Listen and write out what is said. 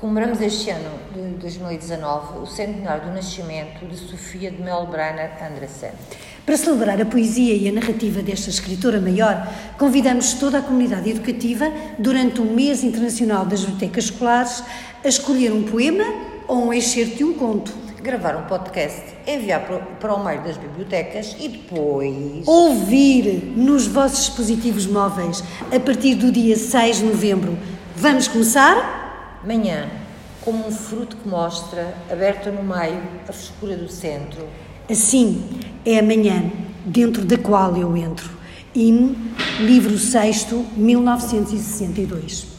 Comemoramos este ano de 2019 o centenário do nascimento de Sofia de Melbrenner Andressen. Para celebrar a poesia e a narrativa desta escritora maior, convidamos toda a comunidade educativa, durante o mês internacional das bibliotecas escolares, a escolher um poema ou um excerto de um conto. Gravar um podcast, enviar para o meio das bibliotecas e depois. Ouvir nos vossos dispositivos móveis a partir do dia 6 de novembro. Vamos começar? Manhã, como um fruto que mostra, aberta no meio, a frescura do centro. Assim é a manhã, dentro da qual eu entro. Hino, livro 6, 1962.